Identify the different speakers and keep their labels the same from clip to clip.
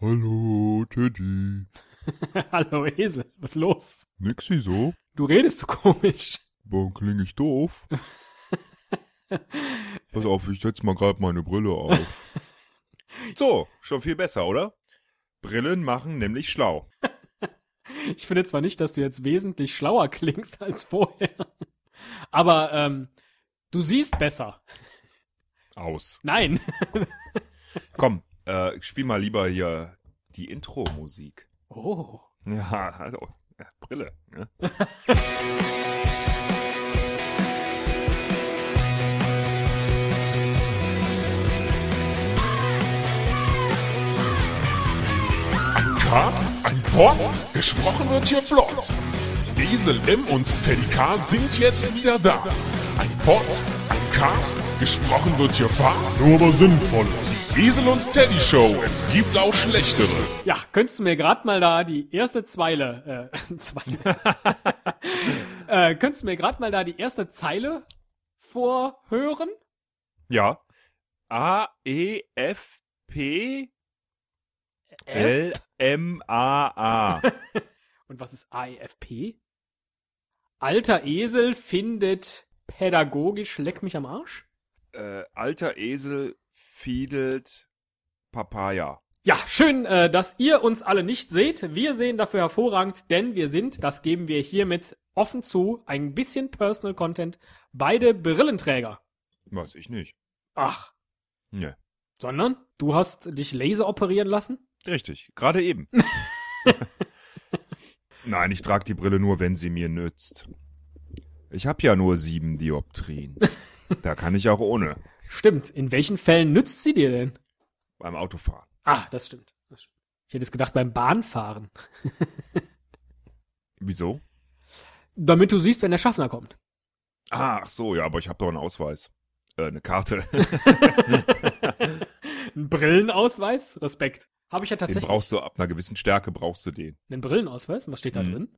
Speaker 1: Hallo, Teddy.
Speaker 2: Hallo Esel, was ist los?
Speaker 1: Nix wieso?
Speaker 2: Du redest so komisch.
Speaker 1: Warum klinge ich doof? Pass auf, ich setz mal gerade meine Brille auf.
Speaker 3: So, schon viel besser, oder? Brillen machen nämlich schlau.
Speaker 2: Ich finde zwar nicht, dass du jetzt wesentlich schlauer klingst als vorher, aber ähm, du siehst besser.
Speaker 3: Aus.
Speaker 2: Nein.
Speaker 3: Komm, äh, spiel mal lieber hier die Intro-Musik.
Speaker 2: Oh.
Speaker 3: Ja, hallo. Ja, Brille. Ne?
Speaker 4: Ein Cast, ein Pod, gesprochen wird hier flott. Esel M und Teddy K sind jetzt wieder da. Ein Pod, ein Cast, gesprochen wird hier fast, nur aber sinnvoll. Die Esel und Teddy Show, es gibt auch schlechtere.
Speaker 2: Ja, könntest du mir gerade mal da die erste Zeile, äh, Zeile. äh, könntest du mir gerade mal da die erste Zeile vorhören?
Speaker 3: Ja. A, E, F, P,
Speaker 2: F?
Speaker 3: L, M, A, A.
Speaker 2: Und was ist AEFP? Alter Esel findet pädagogisch Leck mich am Arsch?
Speaker 3: äh, alter Esel fiedelt Papaya.
Speaker 2: Ja, schön, äh, dass ihr uns alle nicht seht. Wir sehen dafür hervorragend, denn wir sind, das geben wir hiermit offen zu, ein bisschen Personal Content, beide Brillenträger.
Speaker 3: Weiß ich nicht.
Speaker 2: Ach,
Speaker 3: Ne.
Speaker 2: sondern du hast dich Laser operieren lassen?
Speaker 3: Richtig, gerade eben. Nein, ich trage die Brille nur, wenn sie mir nützt. Ich habe ja nur sieben Dioptrien. Da kann ich auch ohne.
Speaker 2: Stimmt. In welchen Fällen nützt sie dir denn?
Speaker 3: Beim Autofahren.
Speaker 2: Ah, das stimmt. Das stimmt. Ich hätte es gedacht beim Bahnfahren.
Speaker 3: Wieso?
Speaker 2: Damit du siehst, wenn der Schaffner kommt.
Speaker 3: Ach so, ja, aber ich habe doch einen Ausweis. Äh, eine Karte.
Speaker 2: Ein Brillenausweis? Respekt. Habe ich ja
Speaker 3: Den
Speaker 2: tatsächlich.
Speaker 3: brauchst du ab einer gewissen Stärke brauchst du den.
Speaker 2: Einen Brillenausweis? Und was steht da
Speaker 3: Mhm.
Speaker 2: drin?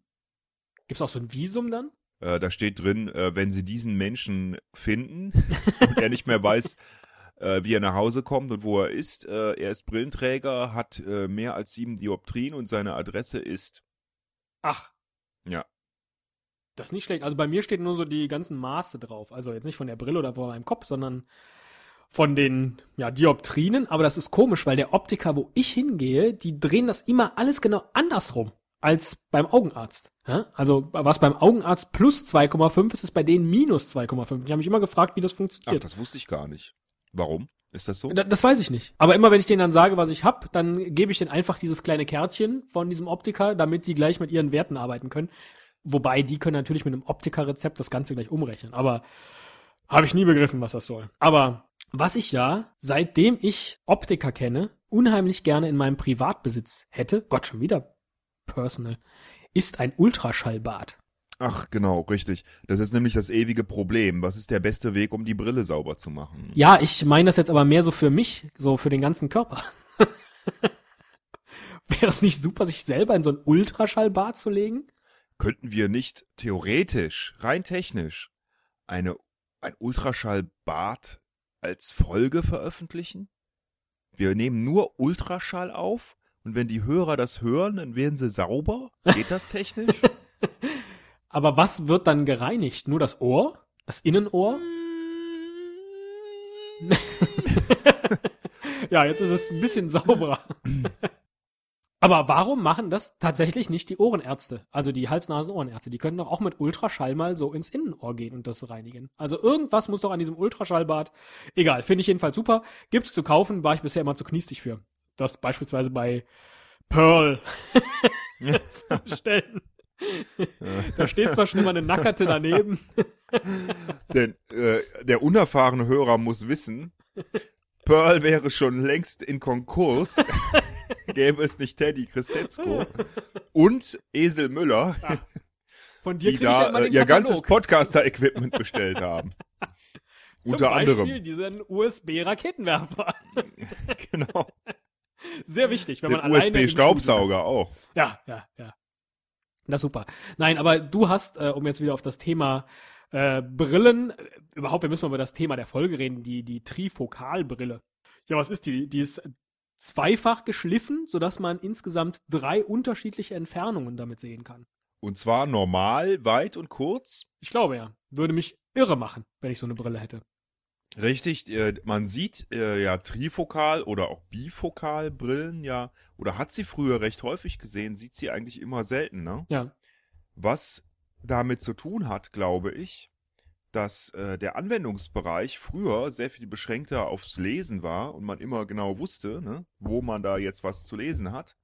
Speaker 2: Gibt's auch so ein Visum dann?
Speaker 3: Äh, da steht drin, äh, wenn sie diesen Menschen finden und er nicht mehr weiß, äh, wie er nach Hause kommt und wo er ist. Äh, er ist Brillenträger, hat äh, mehr als sieben Dioptrien und seine Adresse ist.
Speaker 2: Ach.
Speaker 3: Ja.
Speaker 2: Das ist nicht schlecht. Also bei mir steht nur so die ganzen Maße drauf. Also jetzt nicht von der Brille oder von meinem Kopf, sondern von den ja, Dioptrinen. Aber das ist komisch, weil der Optiker, wo ich hingehe, die drehen das immer alles genau andersrum als beim Augenarzt. Ja? Also was beim Augenarzt plus 2,5 ist, ist bei denen minus 2,5. Ich habe mich immer gefragt, wie das
Speaker 3: Ach,
Speaker 2: funktioniert.
Speaker 3: das wusste ich gar nicht. Warum? Ist das so?
Speaker 2: Da- Das weiß ich nicht. Aber immer wenn ich denen dann sage, was ich hab, dann gebe ich denen einfach dieses kleine Kärtchen von diesem Optiker, damit die gleich mit ihren Werten arbeiten können. Wobei, die können natürlich mit einem Optikerrezept das Ganze gleich umrechnen. Aber habe ich nie begriffen, was das soll. Aber was ich ja, seitdem ich Optiker kenne, unheimlich gerne in meinem Privatbesitz hätte, Gott schon wieder personal, ist ein Ultraschallbad.
Speaker 3: Ach, genau, richtig. Das ist nämlich das ewige Problem. Was ist der beste Weg, um die Brille sauber zu machen?
Speaker 2: Ja, ich meine das jetzt aber mehr so für mich, so für den ganzen Körper. Wäre es nicht super, sich selber in so ein Ultraschallbad zu legen?
Speaker 3: Könnten wir nicht theoretisch, rein technisch, eine, ein Ultraschallbad als Folge veröffentlichen? Wir nehmen nur Ultraschall auf und wenn die Hörer das hören, dann werden sie sauber? Geht das technisch?
Speaker 2: Aber was wird dann gereinigt? Nur das Ohr? Das Innenohr? ja, jetzt ist es ein bisschen sauberer. Aber warum machen das tatsächlich nicht die Ohrenärzte? Also die Hals-Nasen-Ohrenärzte. Die können doch auch mit Ultraschall mal so ins Innenohr gehen und das reinigen. Also irgendwas muss doch an diesem Ultraschallbad. Egal, finde ich jedenfalls super. Gibt's zu kaufen, war ich bisher immer zu kniestig für. Das beispielsweise bei Pearl zu bestellen. Da steht zwar schon immer eine Nackerte daneben.
Speaker 3: Denn äh, der unerfahrene Hörer muss wissen, Pearl wäre schon längst in Konkurs, gäbe es nicht Teddy Christetzko und Esel Müller,
Speaker 2: Von dir
Speaker 3: die
Speaker 2: ja
Speaker 3: da
Speaker 2: immer
Speaker 3: äh, ihr ganzes Podcaster-Equipment bestellt haben.
Speaker 2: Zum
Speaker 3: Unter
Speaker 2: Beispiel
Speaker 3: anderem.
Speaker 2: diesen USB-Raketenwerfer.
Speaker 3: Genau.
Speaker 2: Sehr wichtig, wenn
Speaker 3: Den
Speaker 2: man
Speaker 3: USB-Staubsauger auch.
Speaker 2: Ja, ja, ja. Na super. Nein, aber du hast, äh, um jetzt wieder auf das Thema äh, Brillen, äh, überhaupt, wir müssen mal über das Thema der Folge reden, die, die Trifokalbrille. Ja, was ist die? Die ist zweifach geschliffen, sodass man insgesamt drei unterschiedliche Entfernungen damit sehen kann.
Speaker 3: Und zwar normal, weit und kurz.
Speaker 2: Ich glaube ja. Würde mich irre machen, wenn ich so eine Brille hätte.
Speaker 3: Richtig, äh, man sieht äh, ja Trifokal oder auch Bifokal-Brillen ja, oder hat sie früher recht häufig gesehen, sieht sie eigentlich immer selten, ne?
Speaker 2: Ja.
Speaker 3: Was damit zu tun hat, glaube ich, dass äh, der Anwendungsbereich früher sehr viel beschränkter aufs Lesen war und man immer genau wusste, ne, wo man da jetzt was zu lesen hat.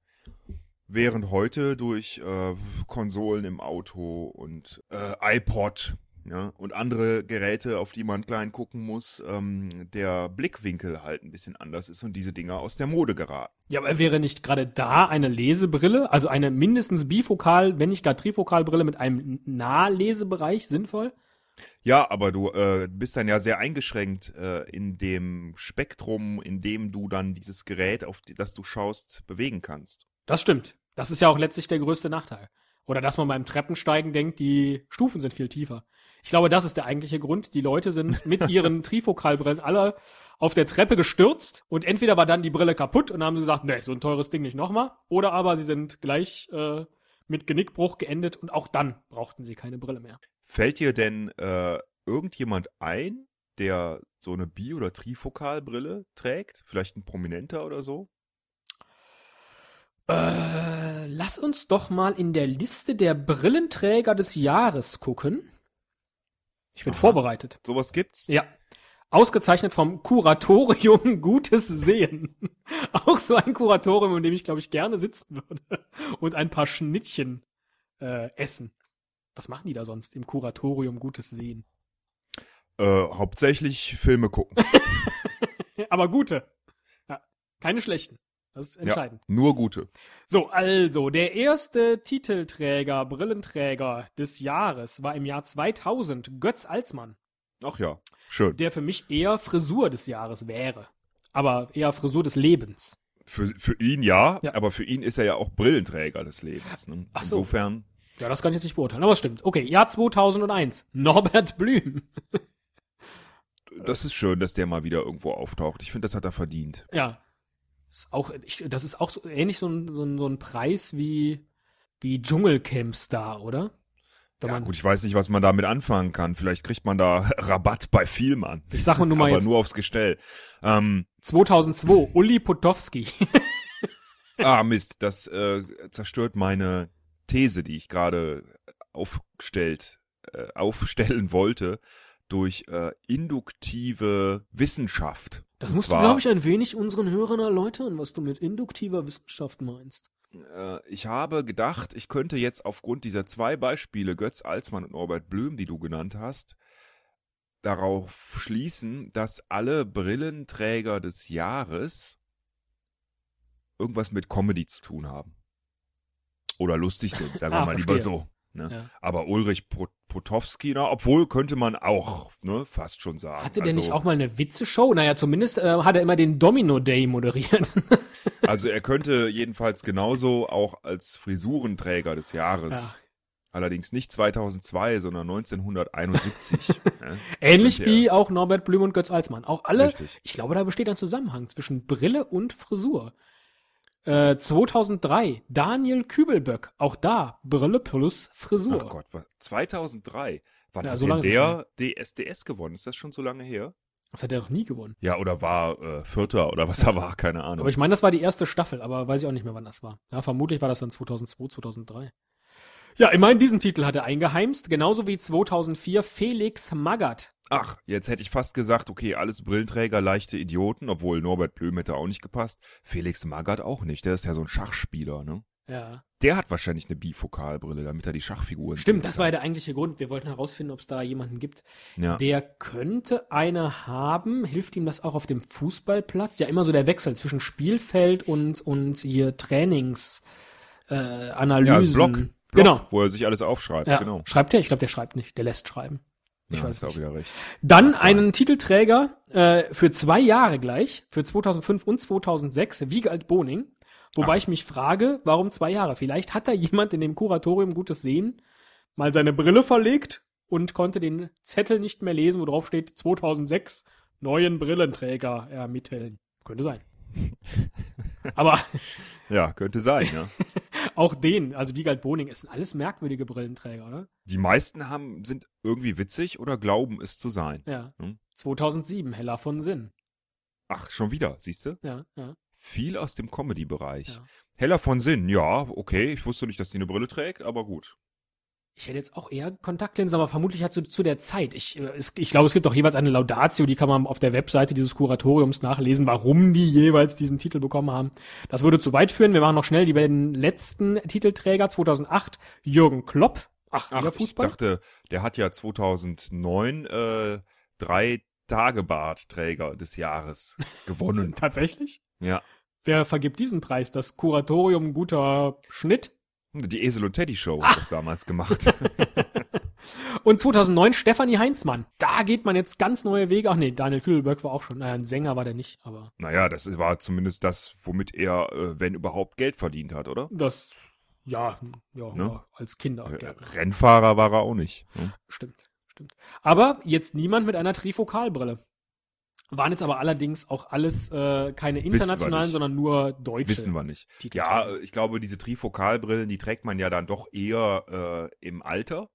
Speaker 3: Während heute durch äh, Konsolen im Auto und äh, iPod ja, und andere Geräte, auf die man klein gucken muss, ähm, der Blickwinkel halt ein bisschen anders ist und diese Dinger aus der Mode geraten.
Speaker 2: Ja, aber wäre nicht gerade da eine Lesebrille, also eine mindestens bifokal, wenn nicht gar trifokalbrille mit einem Nahlesebereich sinnvoll?
Speaker 3: Ja, aber du äh, bist dann ja sehr eingeschränkt äh, in dem Spektrum, in dem du dann dieses Gerät, auf die, das du schaust, bewegen kannst.
Speaker 2: Das stimmt. Das ist ja auch letztlich der größte Nachteil. Oder dass man beim Treppensteigen denkt, die Stufen sind viel tiefer. Ich glaube, das ist der eigentliche Grund. Die Leute sind mit ihren Trifokalbrillen alle auf der Treppe gestürzt und entweder war dann die Brille kaputt und haben sie gesagt, nee, so ein teures Ding nicht nochmal. Oder aber sie sind gleich äh, mit Genickbruch geendet und auch dann brauchten sie keine Brille mehr.
Speaker 3: Fällt dir denn äh, irgendjemand ein, der so eine Bi- oder Trifokalbrille trägt? Vielleicht ein Prominenter oder so?
Speaker 2: Äh, lass uns doch mal in der Liste der Brillenträger des Jahres gucken. Ich bin
Speaker 3: Aha.
Speaker 2: vorbereitet.
Speaker 3: Sowas gibt's?
Speaker 2: Ja. Ausgezeichnet vom Kuratorium Gutes Sehen. Auch so ein Kuratorium, in dem ich, glaube ich, gerne sitzen würde. Und ein paar Schnittchen äh, essen. Was machen die da sonst im Kuratorium Gutes Sehen?
Speaker 3: Äh, hauptsächlich Filme gucken.
Speaker 2: Aber gute. Ja, keine schlechten. Das ist entscheidend.
Speaker 3: Ja, nur gute.
Speaker 2: So, also, der erste Titelträger, Brillenträger des Jahres war im Jahr 2000 Götz Alsmann,
Speaker 3: Ach ja, schön.
Speaker 2: der für mich eher Frisur des Jahres wäre. Aber eher Frisur des Lebens.
Speaker 3: Für, für ihn ja,
Speaker 2: Ja.
Speaker 3: aber für ihn ist er ja auch Brillenträger des Lebens. Ne?
Speaker 2: Ach so.
Speaker 3: Insofern,
Speaker 2: Ja, das kann ich jetzt nicht beurteilen, aber es stimmt. Okay, Jahr 2001. Norbert Blüm.
Speaker 3: das ist schön, dass der mal wieder irgendwo auftaucht. Ich finde, das hat er verdient.
Speaker 2: Ja. Ist auch, ich, das ist auch so ähnlich so ein, so ein, so ein Preis wie, wie Dschungelcamp-Star, oder? Wenn
Speaker 3: Ja, gut, ich weiß nicht, was man damit anfangen kann. Vielleicht kriegt man da Rabatt bei Vielmann.
Speaker 2: ich sag mal nur mal
Speaker 3: aber
Speaker 2: jetzt
Speaker 3: nur aufs Gestell. Ähm,
Speaker 2: 2002, Uli Potowski.
Speaker 3: ah, Mist, das äh, zerstört meine These, die ich gerade aufgestellt, äh, aufstellen wollte, durch äh, induktive Wissenschaft.
Speaker 2: Das
Speaker 3: Und
Speaker 2: musst
Speaker 3: zwar,
Speaker 2: du, glaube ich, ein wenig unseren Hörern erläutern, was du mit induktiver Wissenschaft meinst.
Speaker 3: Äh, ich habe gedacht, ich könnte jetzt aufgrund dieser zwei Beispiele, Götz Alsmann und Norbert Blüm, die du genannt hast, darauf schließen, dass alle Brillenträger des Jahres irgendwas mit Comedy zu tun haben. Oder lustig sind, sagen wir
Speaker 2: Ah,
Speaker 3: mal lieber
Speaker 2: verstehe.
Speaker 3: so. Ne?
Speaker 2: Ja.
Speaker 3: Aber Ulrich Pot- Potowski, na, obwohl könnte man auch ne, fast schon sagen.
Speaker 2: Hatte der
Speaker 3: also,
Speaker 2: nicht auch mal eine Witzeshow? Naja, zumindest äh, hat er immer den Domino Day moderiert.
Speaker 3: Also er könnte jedenfalls genauso auch als Frisurenträger des Jahres. Allerdings nicht 2002, sondern 1971. ne?
Speaker 2: Ähnlich wie auch Norbert Blüm und Götz Alsmann. Auch alle,
Speaker 3: Richtig.
Speaker 2: ich glaube, da besteht ein Zusammenhang zwischen Brille und Frisur. Äh, 2003, Daniel Kübelböck. Auch da, Brille plus Frisur.
Speaker 3: Ach Gott, was, 2003. Wann
Speaker 2: Ja,
Speaker 3: hat
Speaker 2: so
Speaker 3: der DSDS gewonnen? Ist das schon so lange her?
Speaker 2: Das hat er noch nie gewonnen.
Speaker 3: Ja, oder war äh, Vierter oder was er war, keine Ahnung.
Speaker 2: Aber ich meine, das war die erste Staffel, aber weiß ich auch nicht mehr, wann das war. Ja, vermutlich war das dann 2002, 2003. Ja, immerhin diesen Titel hat er eingeheimst, genauso wie 2004 Felix Magath.
Speaker 3: Ach, jetzt hätte ich fast gesagt, okay, alles Brillenträger, leichte Idioten, obwohl Norbert Blüm hätte auch nicht gepasst. Felix Magath auch nicht, der ist ja so ein Schachspieler, ne?
Speaker 2: Ja.
Speaker 3: Der hat wahrscheinlich eine Bifokalbrille, damit er die Schachfiguren
Speaker 2: Stimmt, das
Speaker 3: kann.
Speaker 2: war ja der eigentliche Grund. Wir wollten herausfinden, ob es da jemanden gibt.
Speaker 3: Ja.
Speaker 2: Der könnte eine haben. Hilft ihm das auch auf dem Fußballplatz? Ja, immer so der Wechsel zwischen Spielfeld und, und hier Trainings, äh, Analysen.
Speaker 3: Ja, also Block, Block,
Speaker 2: Genau.
Speaker 3: wo er sich alles aufschreibt,
Speaker 2: Ja.
Speaker 3: genau.
Speaker 2: Schreibt der? Ich glaube, der schreibt nicht. Der lässt schreiben. Ich
Speaker 3: ja,
Speaker 2: weiß
Speaker 3: auch
Speaker 2: nicht.
Speaker 3: wieder recht.
Speaker 2: Dann einen Titelträger äh, für zwei Jahre gleich, für 2005 und 2006, Wiegald Boning. Wobei
Speaker 3: Ach.
Speaker 2: ich mich frage, warum zwei Jahre? Vielleicht hat da jemand in dem Kuratorium Gutes Sehen mal seine Brille verlegt und konnte den Zettel nicht mehr lesen, wo drauf steht 2006 neuen Brillenträger ermitteln. Könnte sein. Aber
Speaker 3: Ja, könnte sein, ja.
Speaker 2: auch den, also Wiegald Boning, es sind alles merkwürdige Brillenträger, oder?
Speaker 3: Die meisten haben, sind irgendwie witzig oder glauben es zu sein.
Speaker 2: Ja.
Speaker 3: Hm.
Speaker 2: 2007, Heller von Sinn.
Speaker 3: Ach, schon wieder, siehst du?
Speaker 2: Ja, ja.
Speaker 3: Viel aus dem Comedy-Bereich.
Speaker 2: Ja.
Speaker 3: Heller von Sinn, ja, okay. Ich wusste nicht, dass die eine Brille trägt, aber gut.
Speaker 2: Ich hätte jetzt auch eher Kontaktlinsen, aber vermutlich hat zu, zu der Zeit. Ich, äh, es, ich glaube, es gibt auch jeweils eine Laudatio, die kann man auf der Webseite dieses Kuratoriums nachlesen, warum die jeweils diesen Titel bekommen haben. Das würde zu weit führen. Wir machen noch schnell die beiden letzten Titelträger. 2008 Jürgen Klopp. Ach,
Speaker 3: Ach,
Speaker 2: wieder
Speaker 3: ich
Speaker 2: Fußball?
Speaker 3: dachte, der hat ja 2009 äh, drei Tagebartträger des Jahres gewonnen.
Speaker 2: Tatsächlich?
Speaker 3: ja.
Speaker 2: Wer vergibt diesen Preis? Das Kuratorium guter Schnitt?
Speaker 3: Die Esel und Teddy Show hat das damals gemacht.
Speaker 2: Und 2009 Stefanie Heinzmann. Da geht man jetzt ganz neue Wege. Ach nee, Daniel Kühlberg war auch schon. Naja, ein Sänger war der nicht, aber
Speaker 3: naja, das war zumindest das, womit er, äh, wenn überhaupt, Geld verdient hat, oder?
Speaker 2: das, ja, ja,
Speaker 3: Ne?
Speaker 2: als Kinder.
Speaker 3: Äh. Rennfahrer war er auch nicht. Ne?
Speaker 2: Stimmt, stimmt. Aber jetzt niemand mit einer Trifokalbrille. Waren jetzt aber allerdings auch alles äh, keine internationalen, sondern nur deutsche.
Speaker 3: Wissen wir nicht.
Speaker 2: Titel.
Speaker 3: Ja, äh, ich glaube, diese Trifokalbrillen, die trägt man ja dann doch eher äh, im Alter.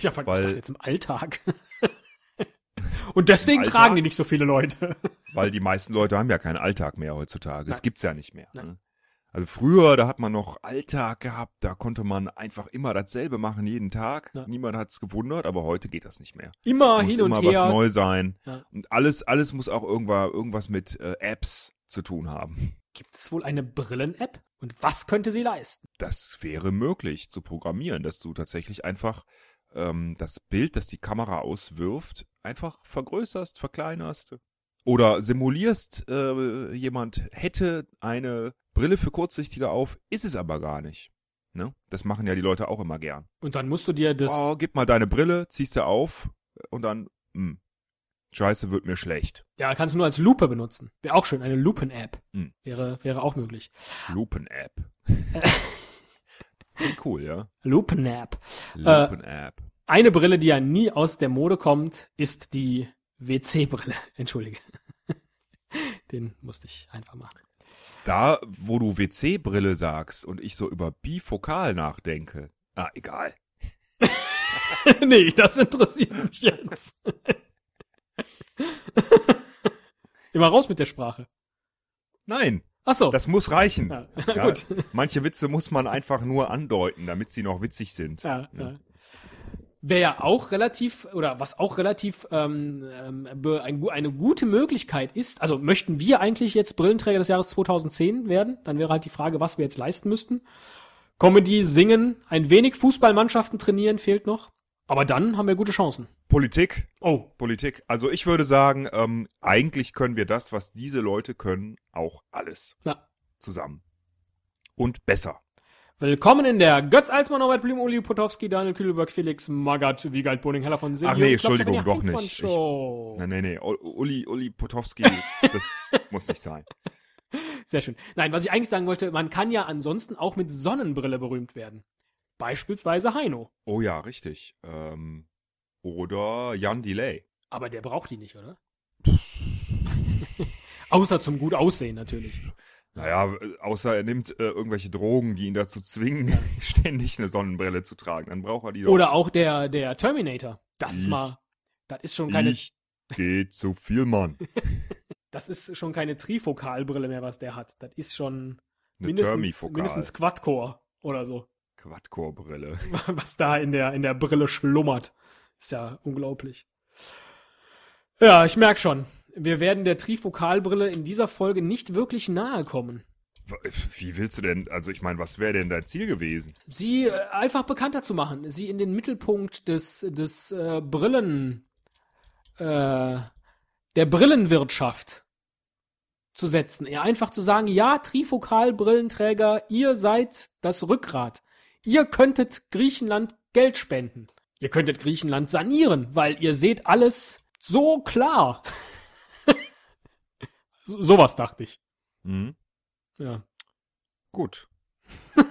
Speaker 2: Ja, weil,
Speaker 3: weil-
Speaker 2: ich dachte jetzt im Alltag. Und deswegen
Speaker 3: Alltag?
Speaker 2: tragen die nicht so viele Leute.
Speaker 3: Weil die meisten Leute haben ja keinen Alltag mehr heutzutage. Das gibt's ja nicht mehr. Ne? Also früher, da hat man noch Alltag gehabt, da konnte man einfach immer dasselbe machen, jeden Tag.
Speaker 2: Ja.
Speaker 3: Niemand hat's gewundert, aber heute geht das nicht mehr.
Speaker 2: Immer
Speaker 3: Muss
Speaker 2: hin und
Speaker 3: immer
Speaker 2: her.
Speaker 3: was neu sein.
Speaker 2: Ja.
Speaker 3: Und alles, alles muss auch irgendwas, irgendwas mit äh, Apps zu tun haben.
Speaker 2: Gibt es wohl eine Brillen-App? Und was könnte sie leisten?
Speaker 3: Das wäre möglich zu programmieren, dass du tatsächlich einfach ähm, das Bild, das die Kamera auswirft, einfach vergrößerst, verkleinerst. Oder simulierst, äh, jemand hätte eine Brille für Kurzsichtige auf, ist es aber gar nicht. Ne? Das machen ja die Leute auch immer gern.
Speaker 2: Und dann musst du dir das.
Speaker 3: Oh, gib mal deine Brille, ziehst du auf und dann, mh, scheiße, wird mir schlecht.
Speaker 2: Ja, kannst du nur als Lupe benutzen. Wäre auch schön. Eine Lupen-App.
Speaker 3: Hm.
Speaker 2: Wäre, wäre auch möglich.
Speaker 3: Lupen-App. Cool, ja?
Speaker 2: Lupen-App.
Speaker 3: Lupen-App.
Speaker 2: Eine Brille, die ja nie aus der Mode kommt, ist die WC-Brille. Entschuldige. Den musste ich einfach machen.
Speaker 3: Da, wo du WC-Brille sagst und ich so über bifokal nachdenke. Ah, egal.
Speaker 2: nee, das interessiert mich jetzt. Immer raus mit der Sprache.
Speaker 3: Nein,
Speaker 2: Ach so.
Speaker 3: das muss reichen.
Speaker 2: ja.
Speaker 3: Ja,
Speaker 2: Gut.
Speaker 3: Manche Witze muss man einfach nur andeuten, damit sie noch witzig sind.
Speaker 2: Ja, ja. Wäre ja auch relativ, oder was auch relativ ähm, ähm, ein, eine gute Möglichkeit ist, also möchten wir eigentlich jetzt Brillenträger des Jahres 2010 werden? Dann wäre halt die Frage, was wir jetzt leisten müssten. Comedy, singen, ein wenig Fußballmannschaften trainieren fehlt noch. Aber dann haben wir gute Chancen.
Speaker 3: Politik,
Speaker 2: Oh,
Speaker 3: Politik. Also ich würde sagen, ähm, eigentlich können wir das, was diese Leute können, auch alles
Speaker 2: na.
Speaker 3: zusammen. Und besser.
Speaker 2: Willkommen in der Götz Alsmann, Norbert Blüm, Uli Potowski, Daniel Kühlberg, Felix Magath, Wiegald Boning, Heller von Sinn.
Speaker 3: Ach nee, Entschuldigung, doch nicht. Ich- nee, nee. U- Uli, Uli Potowski, das muss nicht sein.
Speaker 2: Sehr schön. Nein, was ich eigentlich sagen wollte, man kann ja ansonsten auch mit Sonnenbrille berühmt werden. Beispielsweise Heino.
Speaker 3: Oh ja, richtig. Ähm, oder Jan Delay.
Speaker 2: Aber der braucht die nicht, oder? Außer zum gut aussehen natürlich.
Speaker 3: Naja, außer er nimmt äh, irgendwelche Drogen, die ihn dazu zwingen, ständig eine Sonnenbrille zu tragen. Dann braucht er die doch.
Speaker 2: Oder auch der, der Terminator. Das ist
Speaker 3: Ich-
Speaker 2: mal, das ist schon keine,
Speaker 3: ich geht zu viel, Mann.
Speaker 2: das ist schon keine Trifokalbrille mehr, was der hat. Das ist schon
Speaker 3: Eine
Speaker 2: mindestens, mindestens Quadcore oder so.
Speaker 3: Quadcore-Brille.
Speaker 2: was da in der, in der Brille schlummert. Ist ja unglaublich. Ja, ich merk schon. Wir werden der Trifokalbrille in dieser Folge nicht wirklich nahe kommen.
Speaker 3: Wie willst du denn, also ich meine, was wäre denn dein Ziel gewesen?
Speaker 2: Sie äh, einfach bekannter zu machen, sie in den Mittelpunkt des, des äh, Brillen, äh, der Brillenwirtschaft zu setzen. Ihr einfach zu sagen, ja, Trifokalbrillenträger, ihr seid das Rückgrat. Ihr könntet Griechenland Geld spenden. Ihr könntet Griechenland sanieren, weil ihr seht alles so klar. so, sowas dachte ich.
Speaker 3: Hm?
Speaker 2: Ja,
Speaker 3: Gut.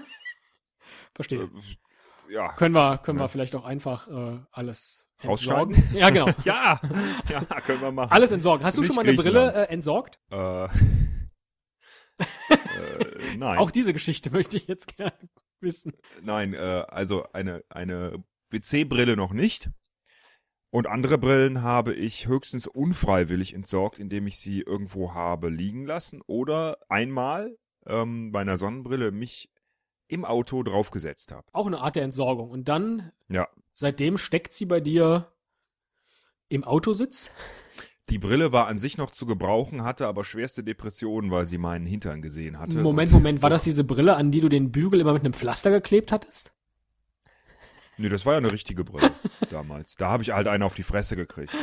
Speaker 2: verstehe.
Speaker 3: Äh, ja.
Speaker 2: Können wir, können wir
Speaker 3: Ja.
Speaker 2: vielleicht auch einfach äh, alles entsorgen? Ja, genau.
Speaker 3: Ja, ja, können wir machen.
Speaker 2: Alles entsorgen. Hast du
Speaker 3: Nicht
Speaker 2: schon mal eine Brille äh, entsorgt?
Speaker 3: Äh, Äh, nein.
Speaker 2: Auch diese Geschichte möchte ich jetzt gerne wissen.
Speaker 3: Nein, äh, also eine, eine WC-Brille noch nicht. Und andere Brillen habe ich höchstens unfreiwillig entsorgt, indem ich sie irgendwo habe liegen lassen oder einmal ähm, bei einer Sonnenbrille mich im Auto draufgesetzt habe.
Speaker 2: Auch eine Art der Entsorgung. Und dann,
Speaker 3: Ja,
Speaker 2: seitdem steckt sie bei dir im Autositz.
Speaker 3: die Brille war an sich noch zu gebrauchen, hatte aber schwerste Depressionen, weil sie meinen Hintern gesehen hatte.
Speaker 2: Moment, Moment, war das diese Brille, an die du den Bügel immer mit einem Pflaster geklebt hattest?
Speaker 3: Nee, das war ja eine richtige Brille damals. Da habe ich halt einen auf die Fresse gekriegt.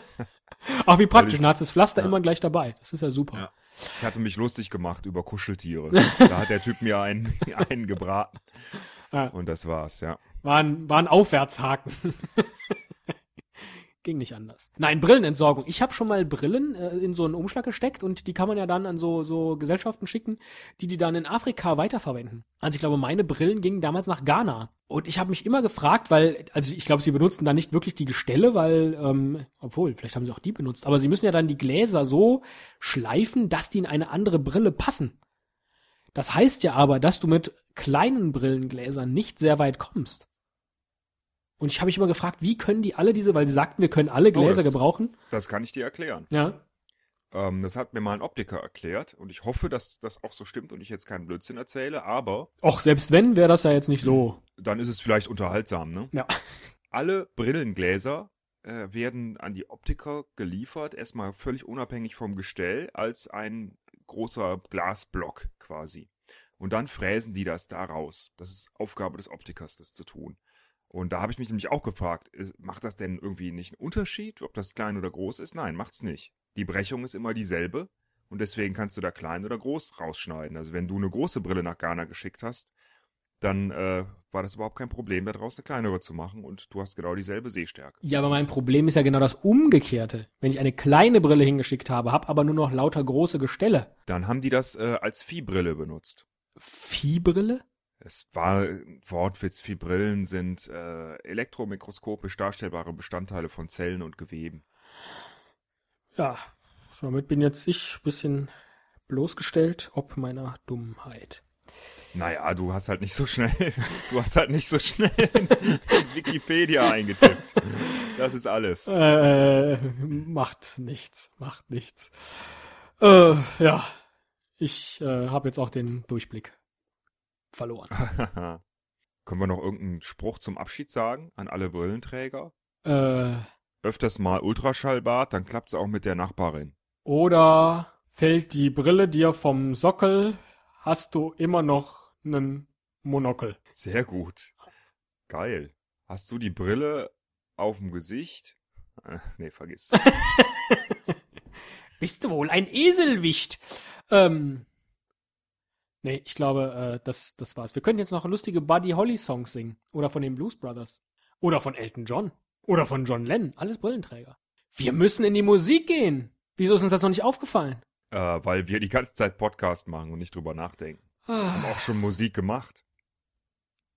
Speaker 2: Ach, wie praktisch, dann hast du das Pflaster
Speaker 3: ja.
Speaker 2: immer gleich dabei. Das ist ja super.
Speaker 3: Ja. Ich hatte mich lustig gemacht über Kuscheltiere. da hat der Typ mir einen, einen gebraten.
Speaker 2: Ja.
Speaker 3: Und das war's, ja.
Speaker 2: War ein, war ein Aufwärtshaken. Ging nicht anders. Nein, Brillenentsorgung. Ich habe schon mal Brillen äh, in so einen Umschlag gesteckt und die kann man ja dann an so, so Gesellschaften schicken, die die dann in Afrika weiterverwenden. Also ich glaube, meine Brillen gingen damals nach Ghana. Und ich habe mich immer gefragt, weil, also ich glaube, sie benutzen da nicht wirklich die Gestelle, weil, ähm, obwohl, vielleicht haben sie auch die benutzt, aber sie müssen ja dann die Gläser so schleifen, dass die in eine andere Brille passen. Das heißt ja aber, dass du mit kleinen Brillengläsern nicht sehr weit kommst. Und ich habe mich immer gefragt, wie können die alle diese, weil sie sagten, wir können alle Gläser
Speaker 3: das-
Speaker 2: gebrauchen.
Speaker 3: Das kann ich dir erklären.
Speaker 2: Ja.
Speaker 3: Ähm, das hat mir mal ein Optiker erklärt und ich hoffe, dass das auch so stimmt und ich jetzt keinen Blödsinn erzähle, aber
Speaker 2: Och, selbst wenn, wäre das ja jetzt nicht so.
Speaker 3: dann ist es vielleicht unterhaltsam, ne?
Speaker 2: Ja.
Speaker 3: Alle Brillengläser äh, werden an die Optiker geliefert, erstmal völlig unabhängig vom Gestell, als ein großer Glasblock quasi. Und dann fräsen die das da raus. Das ist Aufgabe des Optikers, das zu tun. Und da habe ich mich nämlich auch gefragt, ist- macht das denn irgendwie nicht einen Unterschied, ob das klein oder groß ist? Nein, macht's nicht. Die Brechung ist immer dieselbe und deswegen kannst du da klein oder groß rausschneiden. Also wenn du eine große Brille nach Ghana geschickt hast, dann äh, war das überhaupt kein Problem, daraus eine kleinere zu machen und du hast genau dieselbe Sehstärke.
Speaker 2: Ja, aber mein Problem ist ja genau das Umgekehrte. Wenn ich eine kleine Brille hingeschickt habe, habe aber nur noch lauter große Gestelle.
Speaker 3: Dann haben die das äh, als Viehbrille benutzt.
Speaker 2: Viehbrille?
Speaker 3: Es war Wortwitz, Viehbrillen sind äh, elektromikroskopisch darstellbare Bestandteile von Zellen und Geweben.
Speaker 2: Ja, damit bin jetzt ich ein bisschen bloßgestellt, ob meiner Dummheit.
Speaker 3: Naja, du hast halt nicht so schnell, du hast halt nicht so schnell in Wikipedia eingetippt. Das ist alles.
Speaker 2: Äh, macht nichts, macht nichts. Äh, ja, ich äh, habe jetzt auch den Durchblick verloren.
Speaker 3: Können wir noch irgendeinen Spruch zum Abschied sagen an alle Brillenträger?
Speaker 2: äh,
Speaker 3: Öfters mal Ultraschallbad, dann klappt's auch mit der Nachbarin.
Speaker 2: oder fällt die Brille dir vom Sockel, hast du immer noch einen Monokel.
Speaker 3: Sehr gut. Geil. Hast du die Brille auf dem Gesicht? Äh, nee, vergiss. es.
Speaker 2: Bist du wohl ein Eselwicht? Ähm, nee, ich glaube, äh, das, das war's. Wir können jetzt noch lustige Buddy Holly Songs singen. Oder von den Blues Brothers. Oder von Elton John. Oder von John Lennon. Alles Brillenträger. Wir müssen in die Musik gehen. Wieso ist uns das noch nicht aufgefallen?
Speaker 3: äh, weil wir die ganze Zeit Podcast machen und nicht drüber nachdenken. Haben
Speaker 2: Ah,
Speaker 3: auch schon Musik gemacht.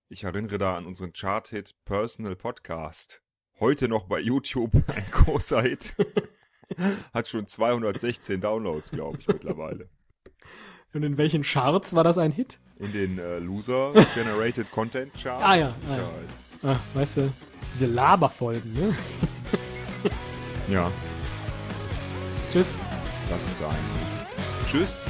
Speaker 3: Ich erinnere da an unseren Chart-Hit Personal Podcast. Heute noch bei YouTube ein großer Hit. Hat schon 216 Downloads, glaube ich, mittlerweile.
Speaker 2: Und in welchen Charts war das ein Hit?
Speaker 3: In den äh, Loser Generated Content Charts.
Speaker 2: Ah ja, ah ja. Ah, weißt du, diese Laberfolgen, ne?
Speaker 3: ja,
Speaker 2: Tschüss.
Speaker 3: lass es sein. Tschüss.